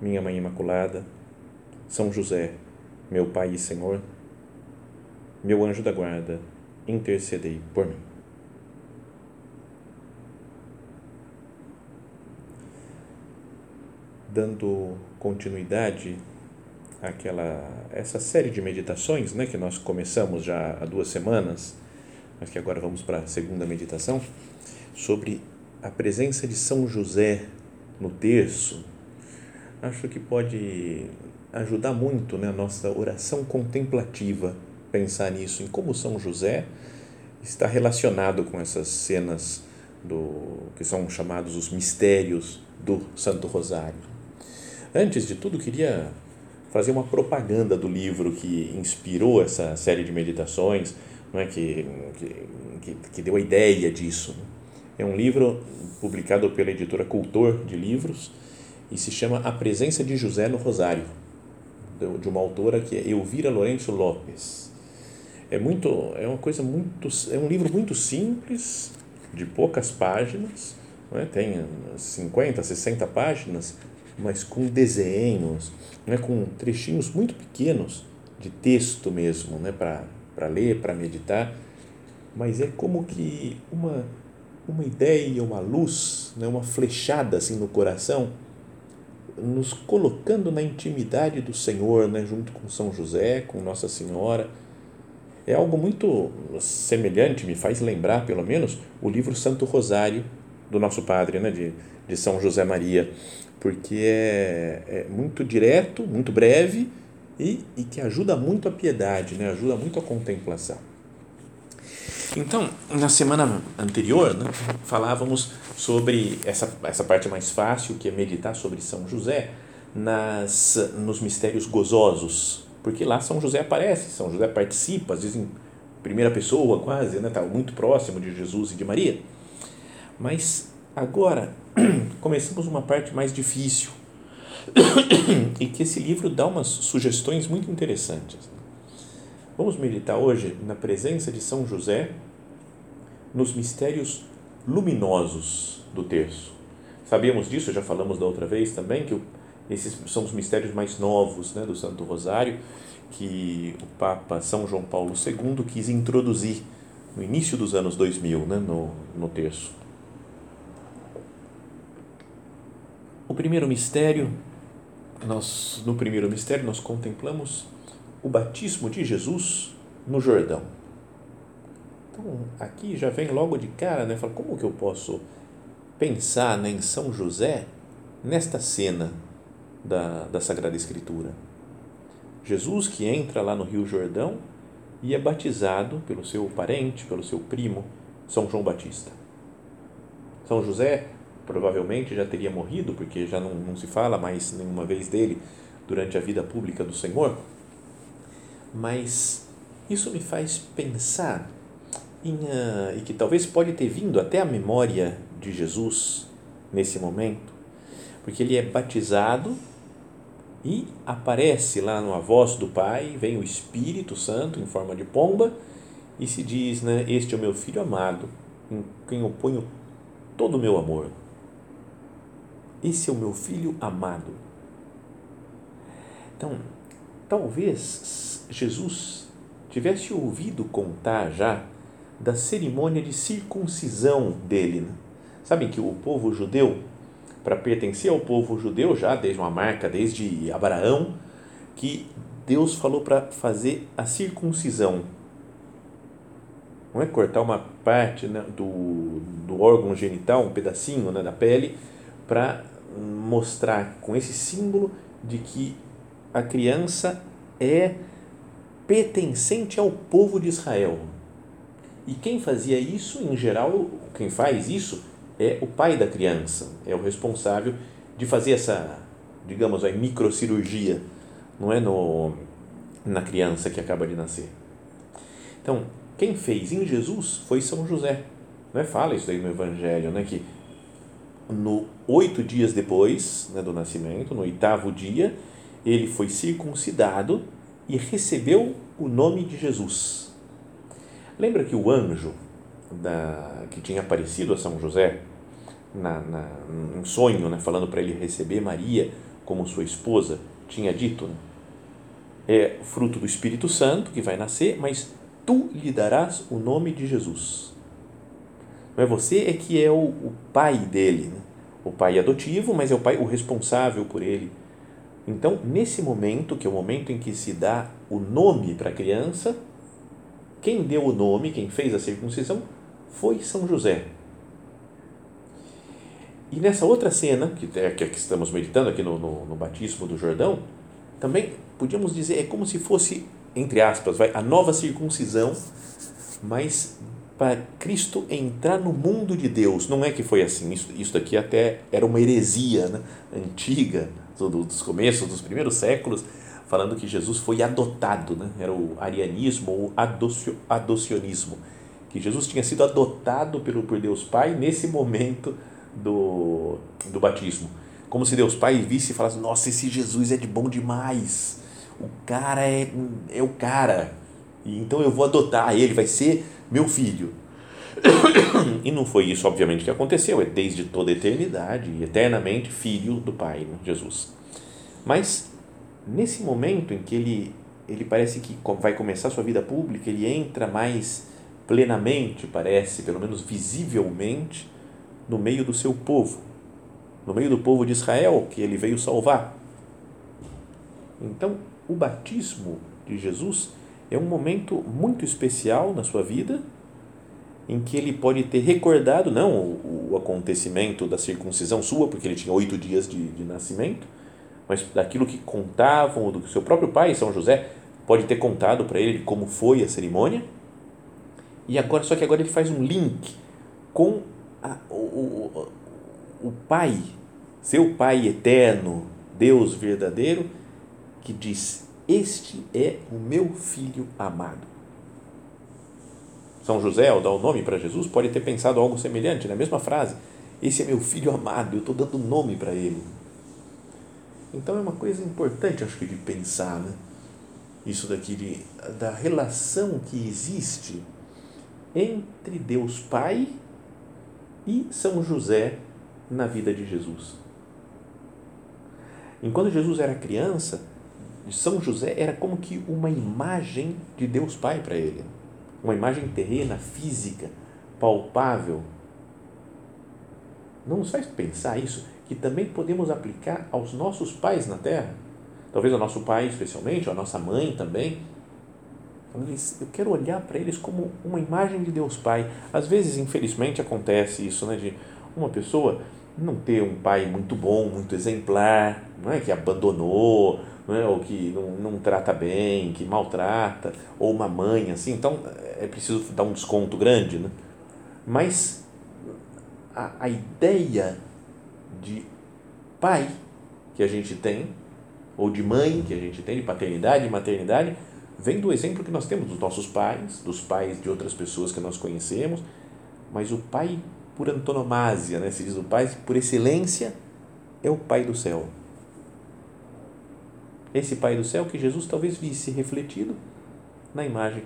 minha Mãe Imaculada, São José, meu Pai e Senhor, meu anjo da guarda, intercedei por mim. Dando continuidade àquela essa série de meditações, né, que nós começamos já há duas semanas, mas que agora vamos para a segunda meditação sobre a presença de São José no terço acho que pode ajudar muito né, a nossa oração contemplativa pensar nisso, em como São José está relacionado com essas cenas do que são chamados os mistérios do Santo Rosário. Antes de tudo, queria fazer uma propaganda do livro que inspirou essa série de meditações, não é que, que, que deu a ideia disso. É um livro publicado pela editora Cultor de Livros e se chama A Presença de José no Rosário, de uma autora que é Elvira Lourenço Lopes. É muito, é uma coisa muito, é um livro muito simples, de poucas páginas, é? tem 50, 60 páginas, mas com desenhos, é? com trechinhos muito pequenos de texto mesmo, né? para ler, para meditar, mas é como que uma, uma ideia, uma luz, né? uma flechada assim no coração, nos colocando na intimidade do Senhor, né, junto com São José, com Nossa Senhora. É algo muito semelhante, me faz lembrar, pelo menos, o livro Santo Rosário do nosso Padre, né, de, de São José Maria, porque é, é muito direto, muito breve e, e que ajuda muito a piedade, né, ajuda muito a contemplação. Então, na semana anterior, né, falávamos sobre essa, essa parte mais fácil, que é meditar sobre São José, nas, nos mistérios gozosos, porque lá São José aparece, São José participa, às vezes em primeira pessoa quase, né, tá muito próximo de Jesus e de Maria. Mas agora começamos uma parte mais difícil e que esse livro dá umas sugestões muito interessantes. Vamos meditar hoje na presença de São José nos mistérios luminosos do terço. Sabíamos disso, já falamos da outra vez também, que esses são os mistérios mais novos né, do Santo Rosário, que o Papa São João Paulo II quis introduzir no início dos anos 2000 né, no, no terço. O primeiro mistério, nós, no primeiro mistério, nós contemplamos o batismo de Jesus no Jordão. Então, aqui já vem logo de cara, né? Fala, como que eu posso pensar né, em São José nesta cena da, da Sagrada Escritura? Jesus que entra lá no Rio Jordão e é batizado pelo seu parente, pelo seu primo, São João Batista. São José provavelmente já teria morrido, porque já não, não se fala mais nenhuma vez dele durante a vida pública do Senhor, mas isso me faz pensar e que talvez pode ter vindo até a memória de Jesus nesse momento, porque ele é batizado e aparece lá no A Voz do Pai, vem o Espírito Santo em forma de pomba e se diz, né, este é o meu filho amado, em quem eu ponho todo o meu amor. Esse é o meu filho amado. Então, talvez Jesus tivesse ouvido contar já da cerimônia de circuncisão dele. Né? Sabem que o povo judeu, para pertencer ao povo judeu, já desde uma marca, desde Abraão, que Deus falou para fazer a circuncisão. Não é cortar uma parte né, do, do órgão genital, um pedacinho né, da pele, para mostrar com esse símbolo de que a criança é pertencente ao povo de Israel e quem fazia isso, em geral, quem faz isso é o pai da criança, é o responsável de fazer essa digamos, a microcirurgia, não é no, na criança que acaba de nascer. Então, quem fez em Jesus foi São José. Não é? Fala isso aí no Evangelho, né? que no oito dias depois né, do nascimento, no oitavo dia, ele foi circuncidado e recebeu o nome de Jesus. Lembra que o anjo da, que tinha aparecido a São José na, na, um sonho, né, falando para ele receber Maria como sua esposa, tinha dito: né, é fruto do Espírito Santo que vai nascer, mas tu lhe darás o nome de Jesus. Não é você é que é o, o pai dele, né? o pai adotivo, mas é o pai o responsável por ele. Então, nesse momento, que é o momento em que se dá o nome para a criança, quem deu o nome, quem fez a circuncisão, foi São José. E nessa outra cena, que é que estamos meditando aqui no, no, no batismo do Jordão, também podíamos dizer, é como se fosse, entre aspas, vai, a nova circuncisão, mas para Cristo entrar no mundo de Deus. Não é que foi assim, isso, isso daqui até era uma heresia né? antiga, dos começos, dos primeiros séculos, falando que Jesus foi adotado, né? era o arianismo ou adocio, adocionismo, que Jesus tinha sido adotado pelo, por Deus Pai nesse momento do, do batismo. Como se Deus Pai visse e falasse: Nossa, esse Jesus é de bom demais, o cara é, é o cara, e então eu vou adotar ele, vai ser meu filho. E não foi isso, obviamente, que aconteceu, é desde toda a eternidade eternamente filho do Pai, né? Jesus. Mas nesse momento em que ele, ele parece que vai começar sua vida pública, ele entra mais plenamente, parece, pelo menos visivelmente, no meio do seu povo, no meio do povo de Israel que ele veio salvar. Então, o batismo de Jesus é um momento muito especial na sua vida, em que ele pode ter recordado, não o, acontecimento da circuncisão sua, porque ele tinha oito dias de, de nascimento, mas daquilo que contavam, do que seu próprio pai, São José, pode ter contado para ele como foi a cerimônia. E agora, só que agora ele faz um link com a, o, o, o Pai, seu Pai eterno, Deus verdadeiro, que diz: Este é o meu filho amado. São José, ao dar o nome para Jesus, pode ter pensado algo semelhante, na mesma frase: Esse é meu filho amado, eu estou dando nome para ele. Então é uma coisa importante, acho que, de pensar, né? Isso daqui, de, da relação que existe entre Deus Pai e São José na vida de Jesus. Enquanto Jesus era criança, São José era como que uma imagem de Deus Pai para ele, uma imagem terrena, física, palpável. Não nos faz pensar isso, que também podemos aplicar aos nossos pais na terra, talvez ao nosso pai especialmente, ou à nossa mãe também, eu quero olhar para eles como uma imagem de Deus Pai. Às vezes, infelizmente, acontece isso, né, de uma pessoa não ter um pai muito bom, muito exemplar, não é que abandonou, não é, ou que não, não trata bem, que maltrata, ou uma mãe assim. Então, é preciso dar um desconto grande, né? Mas a, a ideia de pai que a gente tem, ou de mãe que a gente tem, de paternidade e maternidade, vem do exemplo que nós temos dos nossos pais, dos pais de outras pessoas que nós conhecemos, mas o pai por antonomasia, né? se diz o pai por excelência, é o pai do céu. Esse pai do céu que Jesus talvez visse refletido na imagem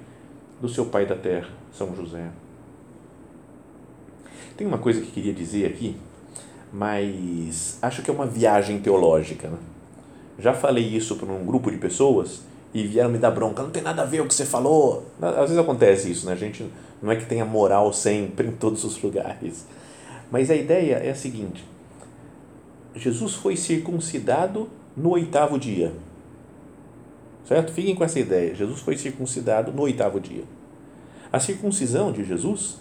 do seu pai da terra, São José. Tem uma coisa que queria dizer aqui, mas acho que é uma viagem teológica. Né? Já falei isso para um grupo de pessoas e vieram me dar bronca, não tem nada a ver o que você falou. Às vezes acontece isso, né? A gente não é que tenha moral sempre em todos os lugares. Mas a ideia é a seguinte: Jesus foi circuncidado no oitavo dia. Certo? Fiquem com essa ideia. Jesus foi circuncidado no oitavo dia. A circuncisão de Jesus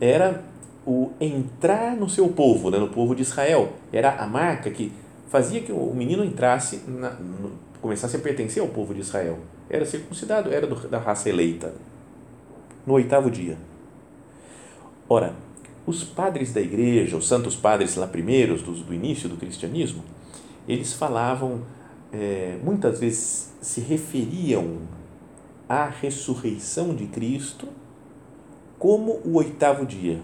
era o entrar no seu povo, né? no povo de Israel. Era a marca que fazia que o menino entrasse na, no, começasse a pertencer ao povo de Israel. Era circuncidado, era do, da raça eleita. No oitavo dia. Ora, os padres da igreja, os santos padres lá primeiros, do, do início do cristianismo, eles falavam, é, muitas vezes se referiam à ressurreição de Cristo como o oitavo dia.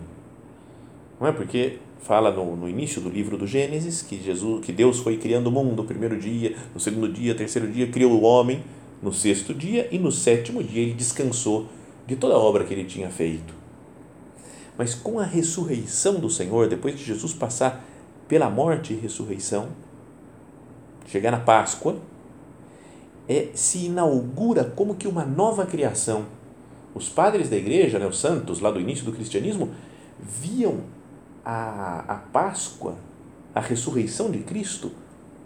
Não é porque fala no, no, início do livro do Gênesis que Jesus, que Deus foi criando o mundo no primeiro dia, no segundo dia, terceiro dia criou o homem, no sexto dia e no sétimo dia ele descansou de toda a obra que ele tinha feito. Mas com a ressurreição do Senhor, depois de Jesus passar pela morte e ressurreição, chegar na Páscoa, é, se inaugura como que uma nova criação. Os padres da igreja, né, os santos lá do início do cristianismo, viam a, a Páscoa, a ressurreição de Cristo,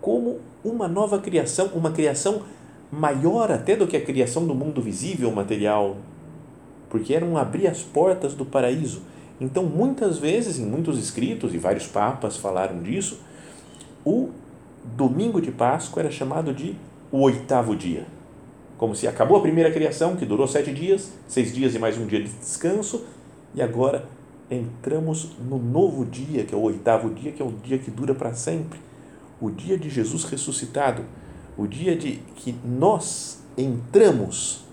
como uma nova criação, uma criação maior até do que a criação do mundo visível, material, porque eram abrir as portas do paraíso. Então, muitas vezes, em muitos escritos, e vários papas falaram disso, o domingo de Páscoa era chamado de o oitavo dia. Como se acabou a primeira criação, que durou sete dias, seis dias e mais um dia de descanso, e agora entramos no novo dia, que é o oitavo dia, que é o dia que dura para sempre, o dia de Jesus ressuscitado o dia de que nós entramos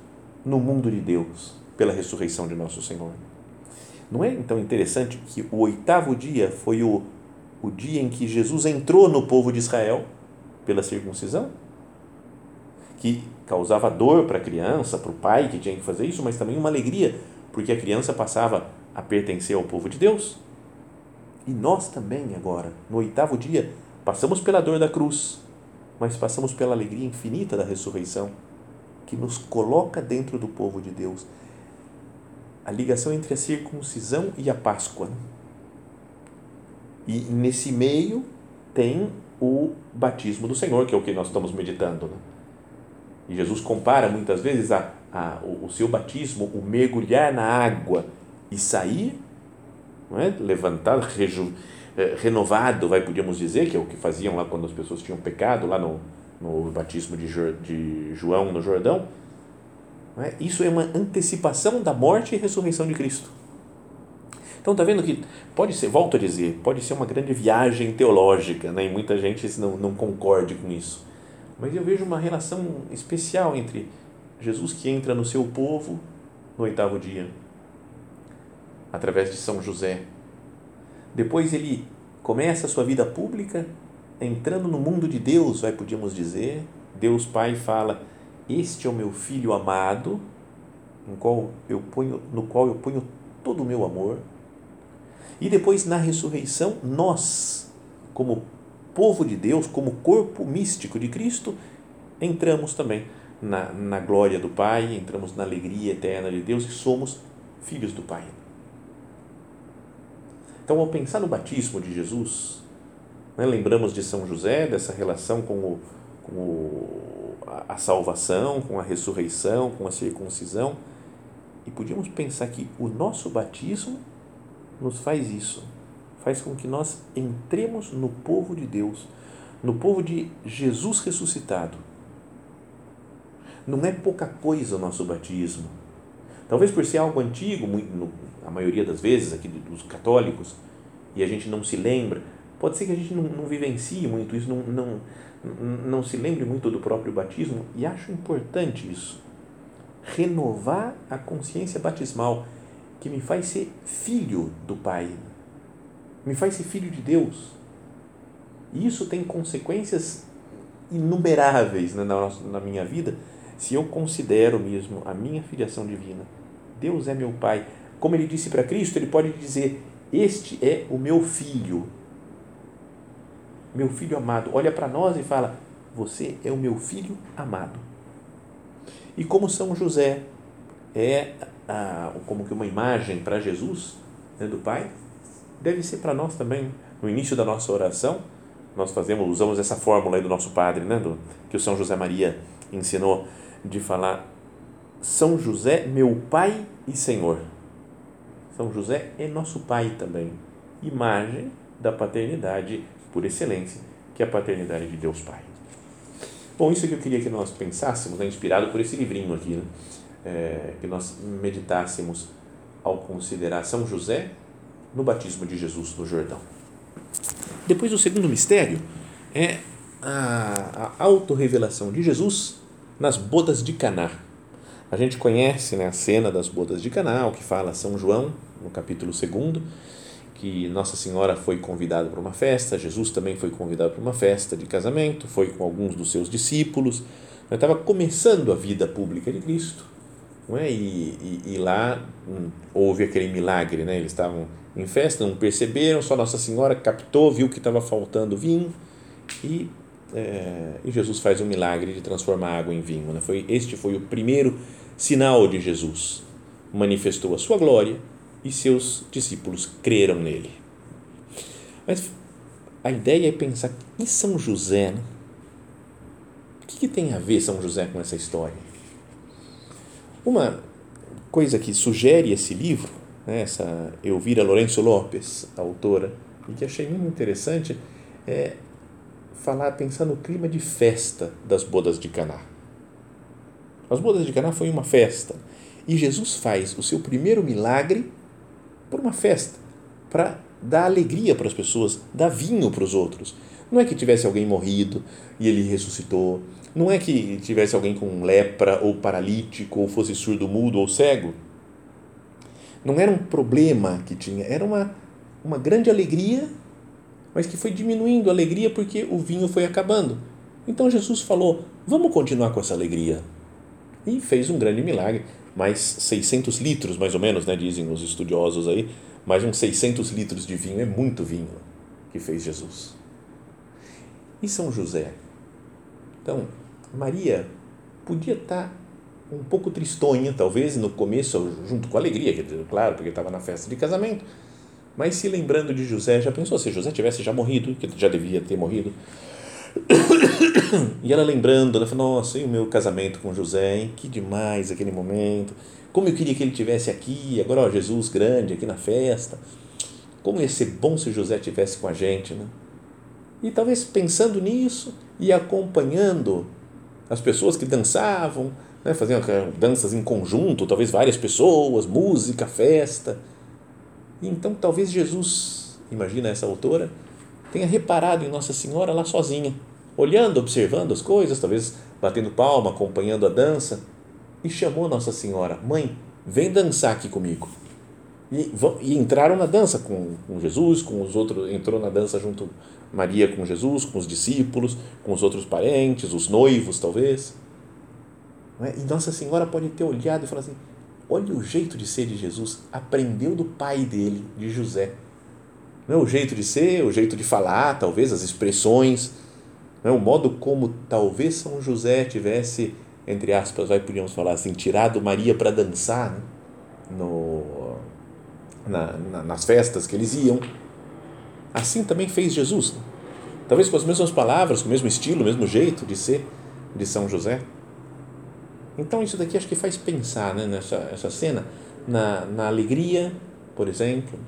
no mundo de Deus pela ressurreição de nosso Senhor. Não é então interessante que o oitavo dia foi o, o dia em que Jesus entrou no povo de Israel pela circuncisão? Que causava dor para a criança, para o pai que tinha que fazer isso, mas também uma alegria, porque a criança passava a pertencer ao povo de Deus. E nós também, agora, no oitavo dia, passamos pela dor da cruz, mas passamos pela alegria infinita da ressurreição, que nos coloca dentro do povo de Deus. A ligação entre a circuncisão e a Páscoa. Né? E nesse meio tem o batismo do Senhor, que é o que nós estamos meditando. Né? E Jesus compara muitas vezes a, a, o, o seu batismo, o mergulhar na água e sair, é? levantar, reju, é, renovado, vai podíamos dizer, que é o que faziam lá quando as pessoas tinham pecado, lá no, no batismo de, de João no Jordão. É? Isso é uma antecipação da morte e ressurreição de Cristo. Então, está vendo que pode ser, volto a dizer, pode ser uma grande viagem teológica, né? e muita gente não, não concorde com isso. Mas eu vejo uma relação especial entre Jesus que entra no seu povo no oitavo dia, através de São José, depois ele começa a sua vida pública entrando no mundo de Deus, vai podíamos dizer. Deus Pai fala: "Este é o meu filho amado, no qual eu ponho, no qual eu ponho todo o meu amor". E depois na ressurreição, nós, como povo de Deus, como corpo místico de Cristo, entramos também na, na glória do Pai, entramos na alegria eterna de Deus e somos filhos do Pai. Então, ao pensar no batismo de Jesus, né, lembramos de São José, dessa relação com, o, com o, a, salvação, com a ressurreição, com a circuncisão, e podíamos pensar que o nosso batismo nos faz isso, faz com que nós entremos no povo de Deus, no povo de Jesus ressuscitado. Não é pouca coisa o nosso batismo. Talvez por ser algo antigo, muito, a maioria das vezes aqui dos católicos, e a gente não se lembra, pode ser que a gente não, não vivencie muito isso, não, não, não se lembre muito do próprio batismo, e acho importante isso. Renovar a consciência batismal, que me faz ser filho do Pai, me faz ser filho de Deus. E isso tem consequências inumeráveis na, nossa, na minha vida, se eu considero mesmo a minha filiação divina. Deus é meu Pai como ele disse para Cristo, ele pode dizer: Este é o meu filho, meu filho amado. Olha para nós e fala: Você é o meu filho amado. E como São José é a, como que uma imagem para Jesus né, do Pai, deve ser para nós também. No início da nossa oração, nós fazemos, usamos essa fórmula aí do nosso Padre, né, do, que o São José Maria ensinou, de falar: São José, meu Pai e Senhor. São José é nosso pai também, imagem da paternidade por excelência, que é a paternidade de Deus Pai. Bom, isso que eu queria que nós pensássemos, né, inspirado por esse livrinho aqui, né, é, que nós meditássemos ao considerar São José no batismo de Jesus no Jordão. Depois, o segundo mistério é a, a autorrevelação de Jesus nas bodas de Caná. A gente conhece né, a cena das bodas de Caná, que fala São João, no capítulo 2, que Nossa Senhora foi convidada para uma festa, Jesus também foi convidado para uma festa de casamento, foi com alguns dos seus discípulos, estava começando a vida pública de Cristo, não é? e, e, e lá hum, houve aquele milagre, né? eles estavam em festa, não perceberam, só Nossa Senhora captou, viu que estava faltando vinho e, é, e Jesus faz o milagre de transformar água em vinho. Né? Foi, este foi o primeiro sinal de Jesus. Manifestou a sua glória e seus discípulos creram nele. Mas a ideia é pensar, e São José? Né? O que, que tem a ver São José com essa história? Uma coisa que sugere esse livro né, essa Elvira Lourenço Lopes, autora, e que achei muito interessante, é falar, pensar no clima de festa das bodas de Caná. As bodas de Caná foi uma festa e Jesus faz o seu primeiro milagre por uma festa, para dar alegria para as pessoas, dar vinho para os outros. Não é que tivesse alguém morrido e ele ressuscitou, não é que tivesse alguém com lepra ou paralítico ou fosse surdo, mudo ou cego não era um problema que tinha, era uma, uma grande alegria, mas que foi diminuindo a alegria porque o vinho foi acabando. Então Jesus falou: vamos continuar com essa alegria. E fez um grande milagre. Mais 600 litros, mais ou menos, né, dizem os estudiosos aí, mais uns 600 litros de vinho, é muito vinho que fez Jesus. E São José? Então, Maria podia estar um pouco tristonha, talvez, no começo, junto com alegria, claro, porque estava na festa de casamento, mas se lembrando de José, já pensou se José tivesse já morrido, que já devia ter morrido, e ela lembrando, ela falou, nossa, e o meu casamento com José, hein? que demais aquele momento, como eu queria que ele tivesse aqui, agora ó, Jesus grande aqui na festa, como ia ser bom se José tivesse com a gente, né? E talvez pensando nisso e acompanhando as pessoas que dançavam, né, faziam danças em conjunto, talvez várias pessoas, música, festa. Então talvez Jesus, imagina essa autora, tenha reparado em Nossa Senhora lá sozinha, olhando, observando as coisas, talvez batendo palma, acompanhando a dança, e chamou Nossa Senhora: Mãe, vem dançar aqui comigo. E, e entraram na dança com, com Jesus, com os outros, entrou na dança junto Maria com Jesus, com os discípulos, com os outros parentes, os noivos talvez. É? E Nossa Senhora pode ter olhado e falar assim: olha o jeito de ser de Jesus, aprendeu do pai dele, de José. Não é o jeito de ser, o jeito de falar, talvez as expressões, não é o modo como talvez São José tivesse, entre aspas, vai podíamos falar assim, tirado Maria para dançar né? no, na, na, nas festas que eles iam. Assim também fez Jesus. Talvez com as mesmas palavras, com o mesmo estilo, o mesmo jeito de ser de São José. Então, isso daqui acho que faz pensar né, nessa essa cena, na, na alegria, por exemplo,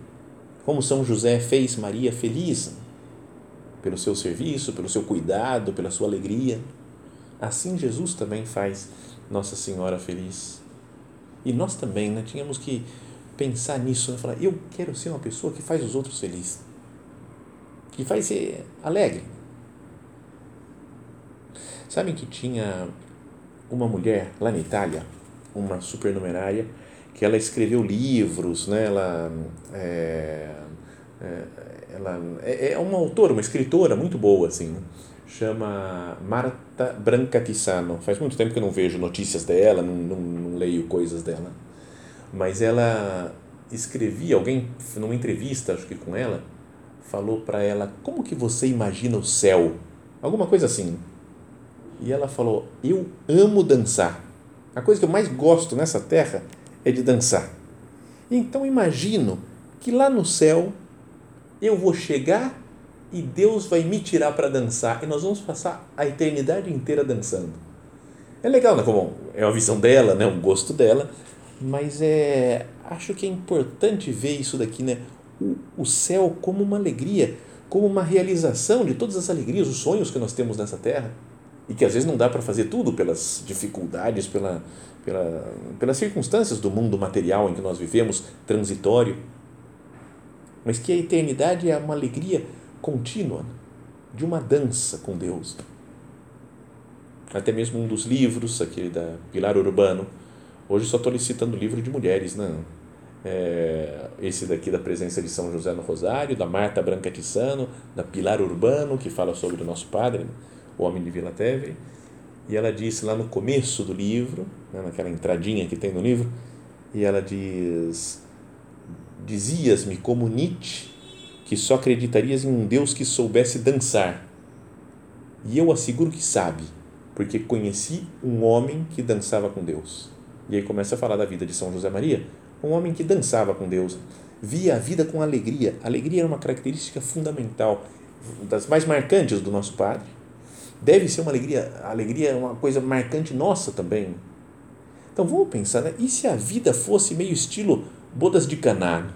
como São José fez Maria feliz pelo seu serviço, pelo seu cuidado, pela sua alegria. Assim, Jesus também faz Nossa Senhora feliz. E nós também né, tínhamos que pensar nisso, né, falar: eu quero ser uma pessoa que faz os outros felizes, que faz ser alegre. Sabem que tinha uma mulher lá na Itália, uma supernumerária, que ela escreveu livros, né? ela, é, é, ela é, é uma autora, uma escritora muito boa, assim, né? chama Marta Brancatissano. Faz muito tempo que eu não vejo notícias dela, não, não, não leio coisas dela, mas ela escrevia, alguém numa entrevista, acho que com ela, falou para ela como que você imagina o céu, alguma coisa assim. E ela falou: Eu amo dançar. A coisa que eu mais gosto nessa terra é de dançar. Então imagino que lá no céu eu vou chegar e Deus vai me tirar para dançar e nós vamos passar a eternidade inteira dançando. É legal, né? Como é uma visão dela, né? Um gosto dela, mas é acho que é importante ver isso daqui, né? O, o céu como uma alegria, como uma realização de todas as alegrias, os sonhos que nós temos nessa terra e que às vezes não dá para fazer tudo pelas dificuldades, pela, pela, pelas circunstâncias do mundo material em que nós vivemos, transitório, mas que a eternidade é uma alegria contínua de uma dança com Deus. até mesmo um dos livros, aquele da Pilar Urbano. Hoje só estou citando livro de mulheres, não. É, esse daqui da presença de São José no Rosário, da Marta Branca Tissano, da Pilar Urbano, que fala sobre o nosso padre, o homem de Vila Teve. E ela disse lá no começo do livro, né, naquela entradinha que tem no livro, e ela diz: Dizias-me como Nietzsche que só acreditarias em um Deus que soubesse dançar. E eu asseguro que sabe, porque conheci um homem que dançava com Deus. E aí começa a falar da vida de São José Maria, um homem que dançava com Deus, via a vida com alegria. Alegria era uma característica fundamental, das mais marcantes do nosso Padre. Deve ser uma alegria, alegria é uma coisa marcante nossa também. Então vamos pensar, né? e se a vida fosse meio estilo bodas de Caná?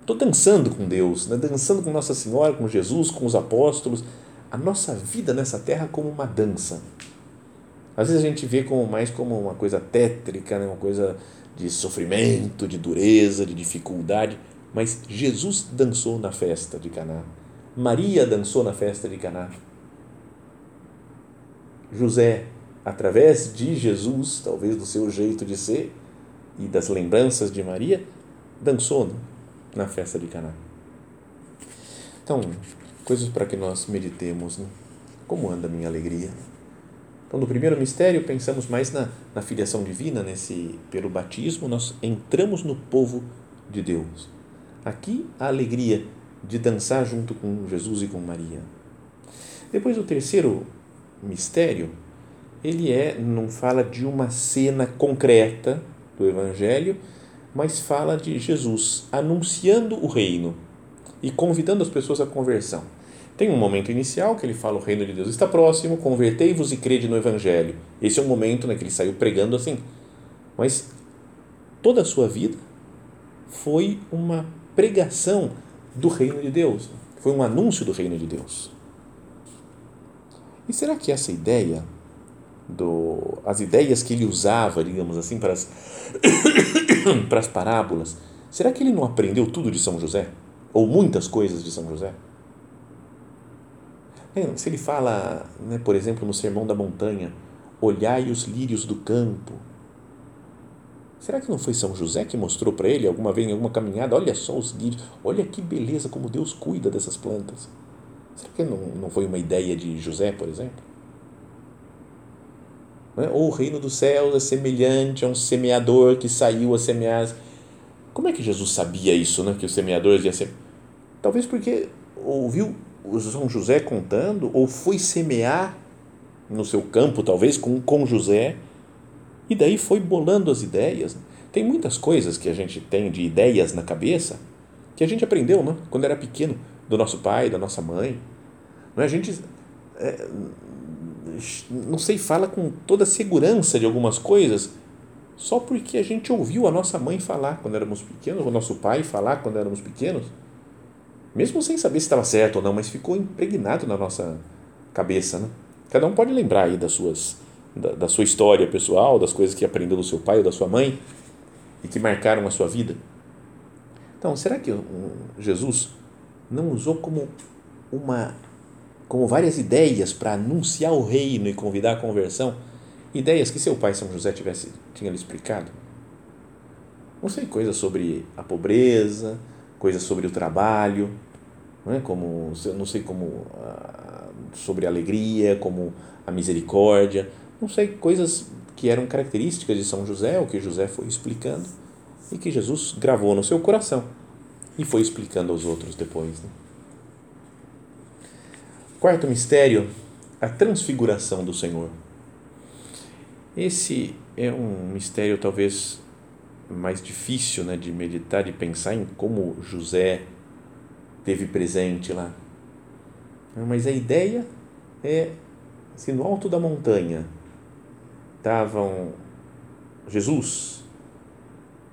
Estou dançando com Deus, né? dançando com Nossa Senhora, com Jesus, com os apóstolos. A nossa vida nessa terra como uma dança. Às vezes a gente vê como mais como uma coisa tétrica, né? uma coisa de sofrimento, de dureza, de dificuldade, mas Jesus dançou na festa de Caná. Maria dançou na festa de Caná. José, através de Jesus, talvez do seu jeito de ser e das lembranças de Maria, dançou né, na festa de Caná. Então, coisas para que nós meditemos. Né? Como anda a minha alegria? Então, no primeiro mistério, pensamos mais na, na filiação divina, nesse pelo batismo, nós entramos no povo de Deus. Aqui, a alegria de dançar junto com Jesus e com Maria. Depois, o terceiro mistério, ele é não fala de uma cena concreta do Evangelho, mas fala de Jesus anunciando o reino e convidando as pessoas à conversão. Tem um momento inicial que ele fala: o reino de Deus está próximo, convertei-vos e crede no Evangelho. Esse é o momento né, que ele saiu pregando assim. Mas toda a sua vida foi uma pregação do reino de Deus, foi um anúncio do reino de Deus. E será que essa ideia, do, as ideias que ele usava, digamos assim, para as, para as parábolas, será que ele não aprendeu tudo de São José? Ou muitas coisas de São José? Se ele fala, né, por exemplo, no Sermão da Montanha, olhai os lírios do campo. Será que não foi São José que mostrou para ele alguma vez em alguma caminhada? Olha só os lírios, olha que beleza como Deus cuida dessas plantas. Será que não, não foi uma ideia de José, por exemplo? É? Ou o reino dos céus é semelhante a um semeador que saiu a semear. Como é que Jesus sabia isso, né? que os semeadores iam ser? Talvez porque ouviu São José contando, ou foi semear no seu campo, talvez, com, com José, e daí foi bolando as ideias. Tem muitas coisas que a gente tem de ideias na cabeça que a gente aprendeu né? quando era pequeno, do nosso pai, da nossa mãe. Não é? A gente, é, não sei, fala com toda segurança de algumas coisas só porque a gente ouviu a nossa mãe falar quando éramos pequenos, o nosso pai falar quando éramos pequenos mesmo sem saber se estava certo ou não, mas ficou impregnado na nossa cabeça, né? Cada um pode lembrar aí das suas, da, da sua história pessoal, das coisas que aprendeu do seu pai ou da sua mãe e que marcaram a sua vida. Então, será que Jesus não usou como uma como várias ideias para anunciar o reino e convidar a conversão, ideias que seu pai São José tivesse tinha lhe explicado? Não sei, coisas sobre a pobreza, coisas sobre o trabalho, não é? como não sei como ah, sobre a alegria, como a misericórdia, não sei coisas que eram características de São José, o que José foi explicando e que Jesus gravou no seu coração e foi explicando aos outros depois. Né? Quarto mistério, a transfiguração do Senhor. Esse é um mistério talvez mais difícil né, de meditar, de pensar em como José teve presente lá. Mas a ideia é se no alto da montanha estavam Jesus,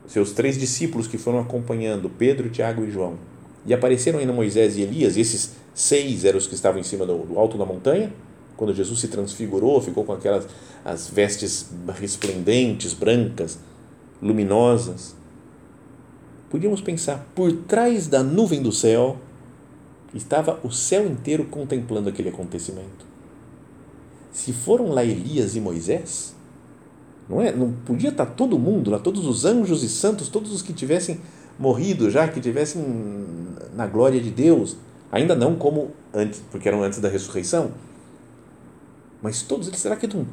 seus três discípulos que foram acompanhando, Pedro, Tiago e João, e apareceram ainda Moisés e Elias, e esses seis eram os que estavam em cima do, do alto da montanha, quando Jesus se transfigurou, ficou com aquelas as vestes resplendentes, brancas, luminosas. Podíamos pensar, por trás da nuvem do céu, estava o céu inteiro contemplando aquele acontecimento. se foram lá Elias e Moisés, não é? Não podia estar todo mundo lá, todos os anjos e santos, todos os que tivessem morrido já, que tivessem na glória de Deus, ainda não como antes, porque eram antes da ressurreição, mas todos eles, será que não,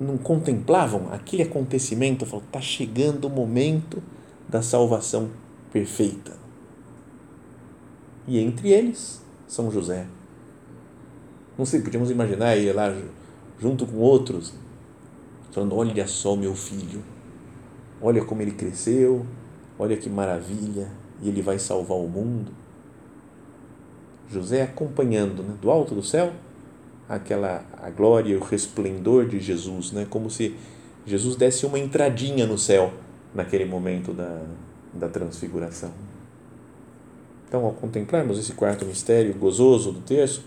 não contemplavam aquele acontecimento? Falaram, está chegando o momento da salvação perfeita. E entre eles, São José. Não sei, podíamos imaginar ele lá junto com outros, falando: Olha só meu filho, olha como ele cresceu, olha que maravilha, e ele vai salvar o mundo. José acompanhando né, do alto do céu aquela a glória o resplendor de Jesus, né, como se Jesus desse uma entradinha no céu naquele momento da, da transfiguração. Então, ao contemplarmos esse quarto mistério gozoso do terço,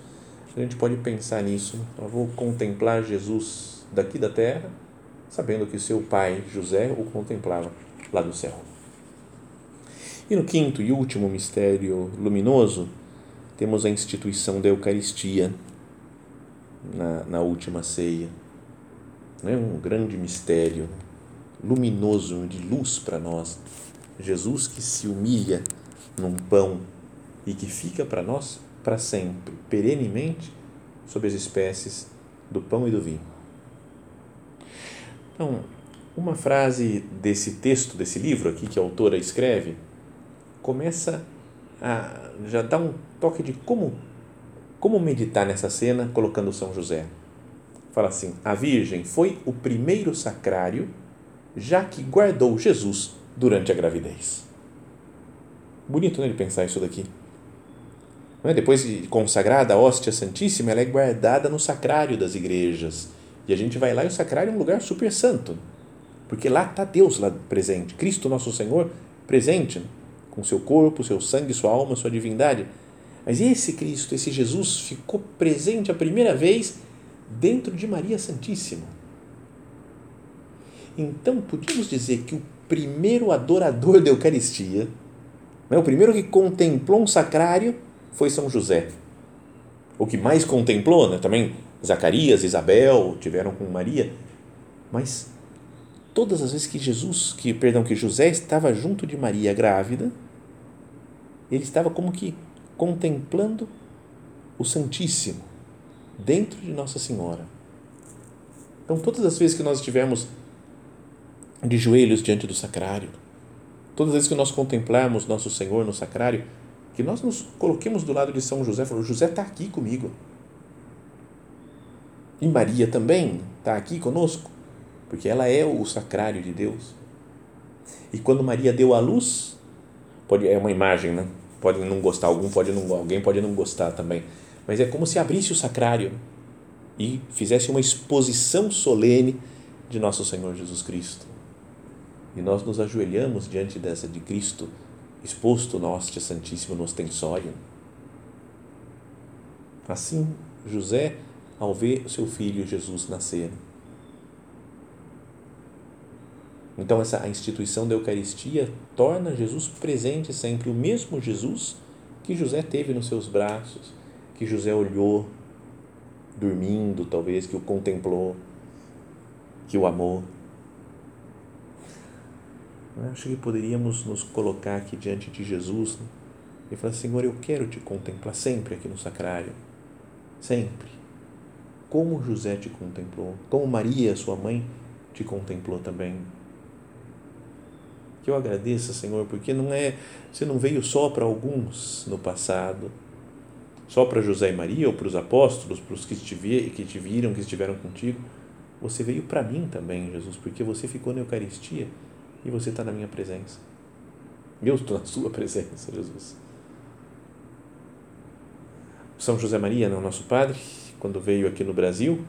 a gente pode pensar nisso. Né? Eu vou contemplar Jesus daqui da terra, sabendo que seu pai, José, o contemplava lá do céu. E no quinto e último mistério luminoso, temos a instituição da Eucaristia na, na última ceia. É um grande mistério, luminoso, de luz para nós. Jesus que se humilha num pão e que fica para nós para sempre, perenemente, sob as espécies do pão e do vinho. Então, uma frase desse texto, desse livro aqui que a autora escreve, começa a já dar um toque de como como meditar nessa cena colocando São José. Fala assim: a Virgem foi o primeiro sacrário, já que guardou Jesus durante a gravidez. Bonito, né, de pensar isso daqui. É? Depois de consagrada a hóstia santíssima, ela é guardada no sacrário das igrejas. E a gente vai lá e o sacrário é um lugar super santo. Porque lá está Deus lá presente, Cristo nosso Senhor presente, com seu corpo, seu sangue, sua alma, sua divindade. Mas esse Cristo, esse Jesus, ficou presente a primeira vez dentro de Maria Santíssima. Então, podíamos dizer que o primeiro adorador da Eucaristia, né, o primeiro que contemplou um sacrário, foi São José. O que mais contemplou, né? também Zacarias, Isabel tiveram com Maria, mas todas as vezes que Jesus, que perdão, que José estava junto de Maria grávida, ele estava como que contemplando o Santíssimo dentro de Nossa Senhora. Então, todas as vezes que nós estivermos de joelhos diante do sacrário, todas as vezes que nós contemplarmos Nosso Senhor no sacrário, que nós nos coloquemos do lado de São José, falou, José está aqui comigo. E Maria também está aqui conosco, porque ela é o sacrário de Deus. E quando Maria deu a luz, pode é uma imagem, né? Pode não gostar algum, pode não alguém pode não gostar também, mas é como se abrisse o sacrário e fizesse uma exposição solene de nosso Senhor Jesus Cristo. E nós nos ajoelhamos diante dessa de Cristo exposto no hóstia santíssimo no ostensório. Assim, José, ao ver seu filho Jesus nascer. Então, essa a instituição da Eucaristia torna Jesus presente sempre, o mesmo Jesus que José teve nos seus braços, que José olhou, dormindo, talvez, que o contemplou, que o amou. Acho que poderíamos nos colocar aqui diante de Jesus né? e falar: Senhor, eu quero te contemplar sempre aqui no sacrário, sempre. Como José te contemplou, como Maria, sua mãe, te contemplou também. Que eu agradeça, Senhor, porque não é, você não veio só para alguns no passado, só para José e Maria ou para os apóstolos, para os que te, que te viram, que estiveram contigo. Você veio para mim também, Jesus, porque você ficou na Eucaristia e você está na minha presença. Eu estou na sua presença, Jesus. São José Maria, não, nosso padre, quando veio aqui no Brasil,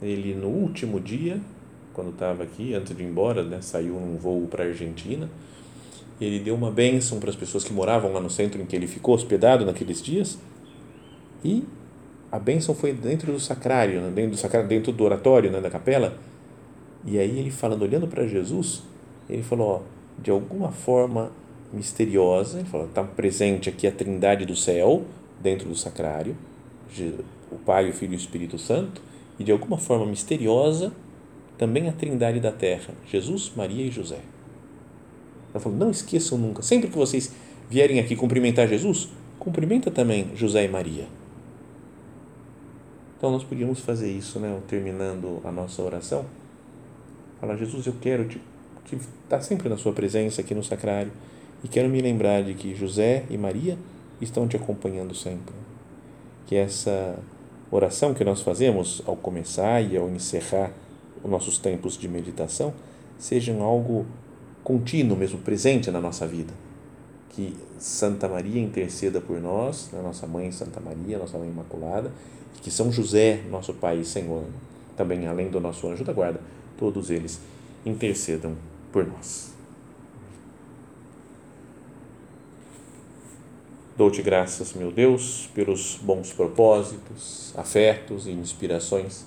ele no último dia, quando estava aqui, antes de ir embora, né, saiu num voo para a Argentina, ele deu uma bênção para as pessoas que moravam lá no centro em que ele ficou hospedado naqueles dias, e a bênção foi dentro do sacrário, né, dentro do, sacrário, dentro do oratório, né, da capela, e aí ele falando, olhando para Jesus, ele falou, ó, de alguma forma misteriosa, ele falou, está presente aqui a trindade do céu, dentro do sacrário, o Pai, o Filho e o Espírito Santo, e de alguma forma misteriosa também a Trindade da Terra, Jesus, Maria e José. Ela falou: não esqueçam nunca, sempre que vocês vierem aqui cumprimentar Jesus, cumprimenta também José e Maria. Então nós podíamos fazer isso, né? Terminando a nossa oração, falar: Jesus, eu quero te, te estar sempre na Sua presença aqui no sacrário e quero me lembrar de que José e Maria estão te acompanhando sempre. Que essa oração que nós fazemos ao começar e ao encerrar os nossos tempos de meditação sejam algo contínuo, mesmo presente na nossa vida. Que Santa Maria interceda por nós, a nossa mãe Santa Maria, nossa mãe Imaculada, e que São José, nosso Pai e Senhor, também além do nosso anjo da guarda, todos eles intercedam por nós. Dou-te graças, meu Deus, pelos bons propósitos, afetos e inspirações